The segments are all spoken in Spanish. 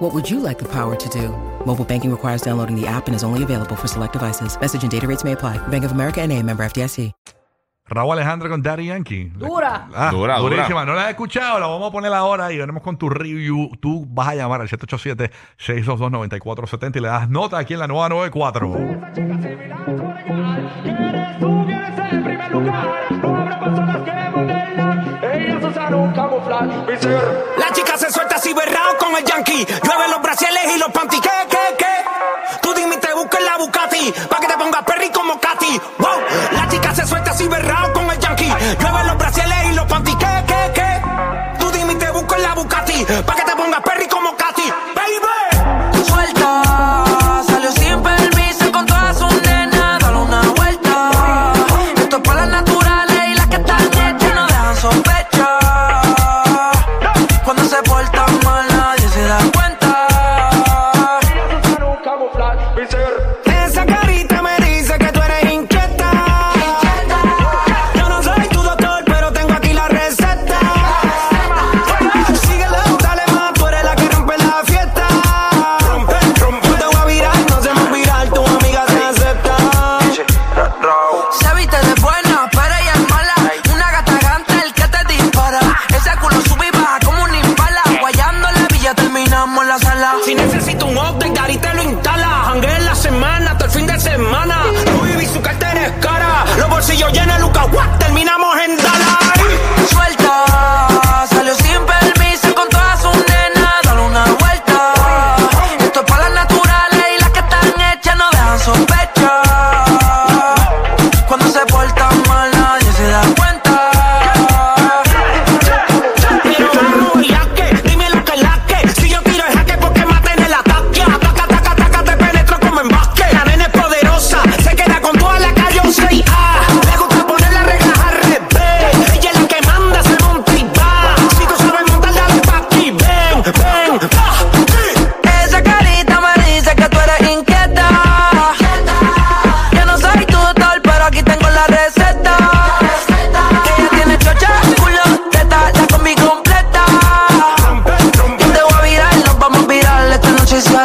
What would you like the power to do? Mobile banking requires downloading the app and is only available for select devices. Message and data rates may apply. Bank of America and a member FDIC. Raúl Alejandro con Daddy Yankee. Dura. Ah, Dura, dura. durísima. No la he escuchado, la vamos a poner ahora y venimos con tu review. Tú vas a llamar al 787-622-9470 y le das nota aquí en la nueva 94. ¿Quieres tú, quieres en primer lugar? No habrá personas que. Ellas usan un camuflaje. Mi ser. La yankee. Llueve los brasiles y los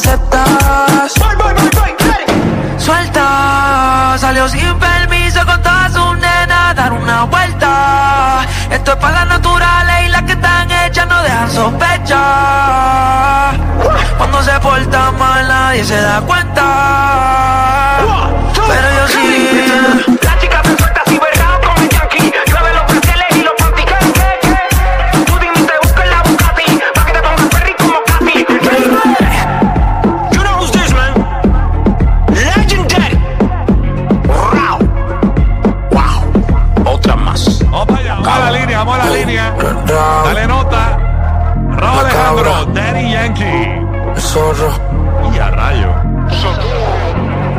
aceptas. Suelta, salió sin permiso con todas sus nenas, dar una vuelta. Esto es para las naturales y las que están hechas no dejan sospechar. Cuando se porta mal nadie se da cuenta. Pero yo sí. Yankee. Y a rayo.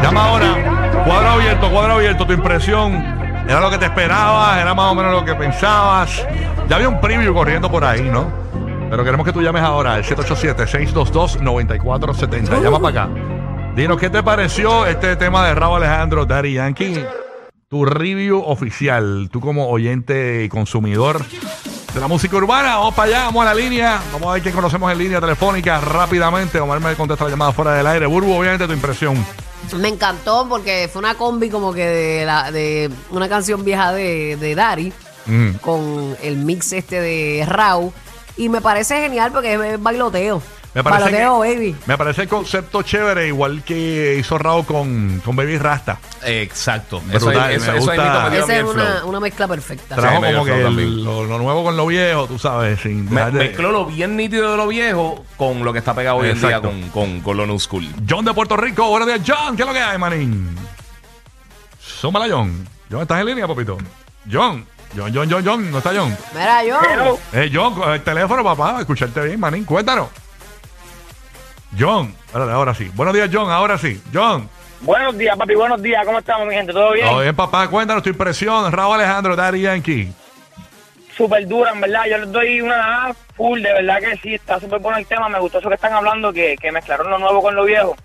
Llama ahora. Cuadro abierto, cuadro abierto. Tu impresión. ¿Era lo que te esperabas? ¿Era más o menos lo que pensabas? Ya había un preview corriendo por ahí, ¿no? Pero queremos que tú llames ahora al 787-622-9470. Llama para acá. Dinos qué te pareció este tema de Raúl Alejandro, Daddy Yankee. Tu review oficial. Tú como oyente y consumidor de la música urbana. Vamos para allá, vamos a la línea. Vamos a ver quién conocemos en línea telefónica rápidamente. Omar me contesta la llamada fuera del aire. Burbu, obviamente tu impresión. Me encantó porque fue una combi como que de, la, de una canción vieja de, de Dari Mm. con el mix este de Rau. Y me parece genial porque es bailoteo. Me parece, bailoteo, que- baby. me parece el concepto chévere, igual que hizo Raúl con, con Baby Rasta. Exacto. Brutal, eso, me eso, eso gusta. mí Esa es una, una mezcla perfecta. Trajo como que el- lo, lo nuevo con lo viejo, tú sabes, sin Me, dejar de- mezcló lo bien nítido de lo viejo con lo que está pegado hoy en día Exacto. con, con, con lo new school. John de Puerto Rico, buenos días, John. ¿Qué es lo que hay, manín? Súmala, John. John, ¿estás en línea, papito? John. John, John, John, John. ¿No está John? Mira, yo. Eh, John, con el teléfono, papá, escucharte bien, manín. Cuéntanos. John. Ahora, ahora sí. Buenos días, John. Ahora sí. John. Buenos días, papi, buenos días. ¿Cómo estamos, mi gente? ¿Todo bien? Todo bien, papá. Cuéntanos tu impresión. Raúl Alejandro, Daddy Yankee. Súper dura, en verdad. Yo les doy una A full, de verdad que sí. Está súper bueno el tema. Me gustó eso que están hablando, que, que mezclaron lo nuevo con lo viejo.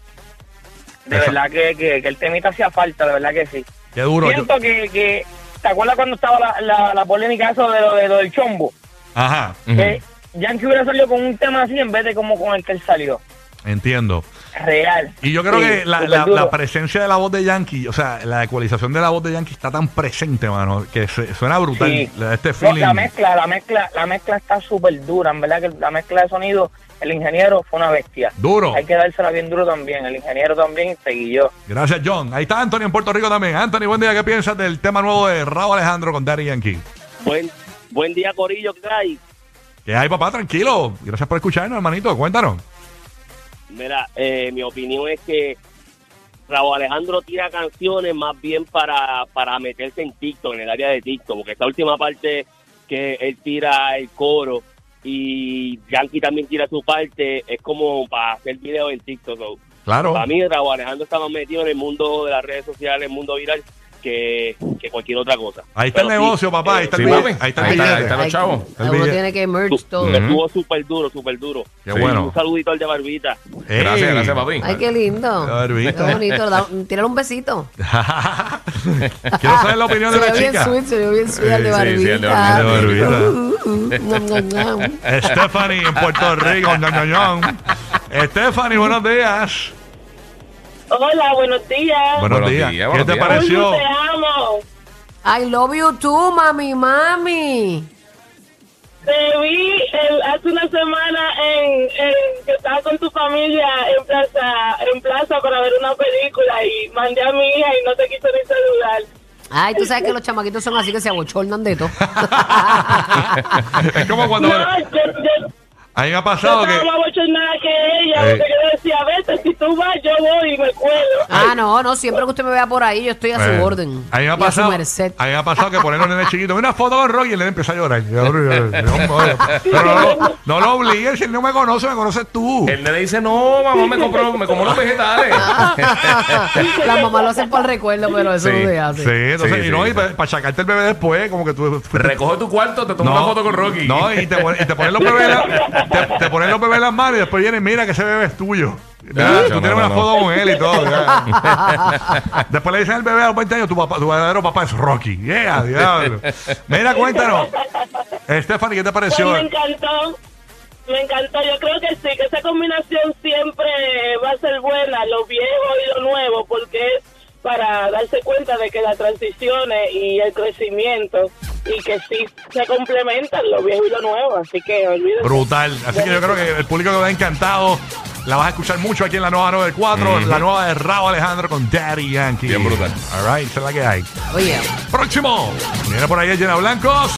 De verdad que, que, que el temita hacía falta, de verdad que sí. Qué duro. yo- Siento que, que... ¿Te acuerdas cuando estaba la, la, la polémica eso de lo, de lo del chombo? Ajá, Que Yankee hubiera salido con un tema así en vez de como con el que él salió. Entiendo. Real. Y yo creo Sí, que la, la- presencia de la voz de Yankee, o sea, la ecualización de la voz de Yankee está tan presente, mano, que se- suena brutal. Sí. La- Este No, feeling. la mezcla, la mezcla, la mezcla está súper dura, en verdad que la mezcla de sonido, el ingeniero fue una bestia. Duro. Hay que dársela bien duro también, el ingeniero también seguí yo. Gracias, John. Ahí está Anthony en Puerto Rico también. Anthony, buen día. ¿Qué piensas del tema nuevo de Raúl Alejandro con Daddy Yankee? Buen, buen día, Corillo, ¿qué hay? ¿Qué hay, papá? Tranquilo. Gracias por escucharnos, hermanito. Cuéntanos. Mira, eh, mi opinión es que Raúl Alejandro tira canciones más bien para, para meterse en TikTok, en el área de TikTok, porque esta última parte que él tira el coro y Yankee también tira su parte, es como para hacer videos en TikTok. Claro. Para mí, Raúl Alejandro está más metido en el mundo de las redes sociales, el mundo viral, que, que cualquier otra cosa. Ahí está el Pero sí, negocio, papá. Ahí está el sí, billete. Ahí está el billete. ahí está los chavos. El Uno tiene que merge todo. Estuvo súper duro, súper duro. Qué Sí, bueno. Un saludito al de Barbita. Ey. Gracias, gracias, papi. Ay, qué lindo. Barbita. Qué bonito. Tírale un besito. Quiero saber la opinión Se de la ve bien chica. sweet, se bien sweet el de barbita. sí, el de barbita. El. Uh, uh, uh. Stephanie en Puerto Rico. Stephanie, buenos días. Hola, buenos días. Buenos, Buenos días. días, ¿Qué buenos te días. pareció? Te amo. I love you too, mami, mami. Te vi el- hace una semana en, en- que estaba con tu familia en plaza, en plaza para ver una película y mandé a mi hija y no te quiso ni saludar. Ay, tú sabes que los chamaquitos son así que se abochornan de todo. Es como cuando. No, yo, yo, A mí me ha yo pasado estaba que. más bochornada que ella, Eh. porque yo decía, vete, si tú vas, yo voy y me cuelo. Ah, no, no, siempre que usted me vea por ahí, yo estoy a Eh, su orden. A mí me ha a pasado. su merced. A mí me ha pasado que poner a un nene chiquito una foto con Rocky y el nene empieza a llorar. Pero no, no lo obligues, si él no me conoce, me conoces tú. El nene dice, no, mamá, me compró, me como los vegetales. Las mamás lo hacen por recuerdo, pero eso Sí, no se hace. Sí, entonces, Sí, y no, sí, y para achacarte el bebé después, como que tú. Recoge tu cuarto, te tomo una foto con Rocky. No, y te, y te ponen los bebés, en te, te ponen los bebés en las manos y después vienen, mira que ese bebé es tuyo. Ya, tú no, tienes no, una no. foto con él y todo. ya. después le dicen al bebé a los 20 años, tu, papá, tu verdadero papá es Rocky. Yeah, diablo. Mira, cuéntanos. Stephanie, ¿qué te Pues pareció? me encantó. Me encantó, yo creo que sí, que esa combinación siempre va a ser buena, lo viejo y lo nuevo, porque es para darse cuenta de que las transiciones y el crecimiento y que sí se complementan lo viejo y lo nuevo, así que olvídense. Brutal. Así que yo creo que el público que va encantado. La vas a escuchar mucho aquí en la nueva 94, la nueva de Raúl Alejandro con Daddy Yankee. Bien brutal. All right, esa es la que hay. Oye. Próximo. Viene por ahí el Llena Blancos.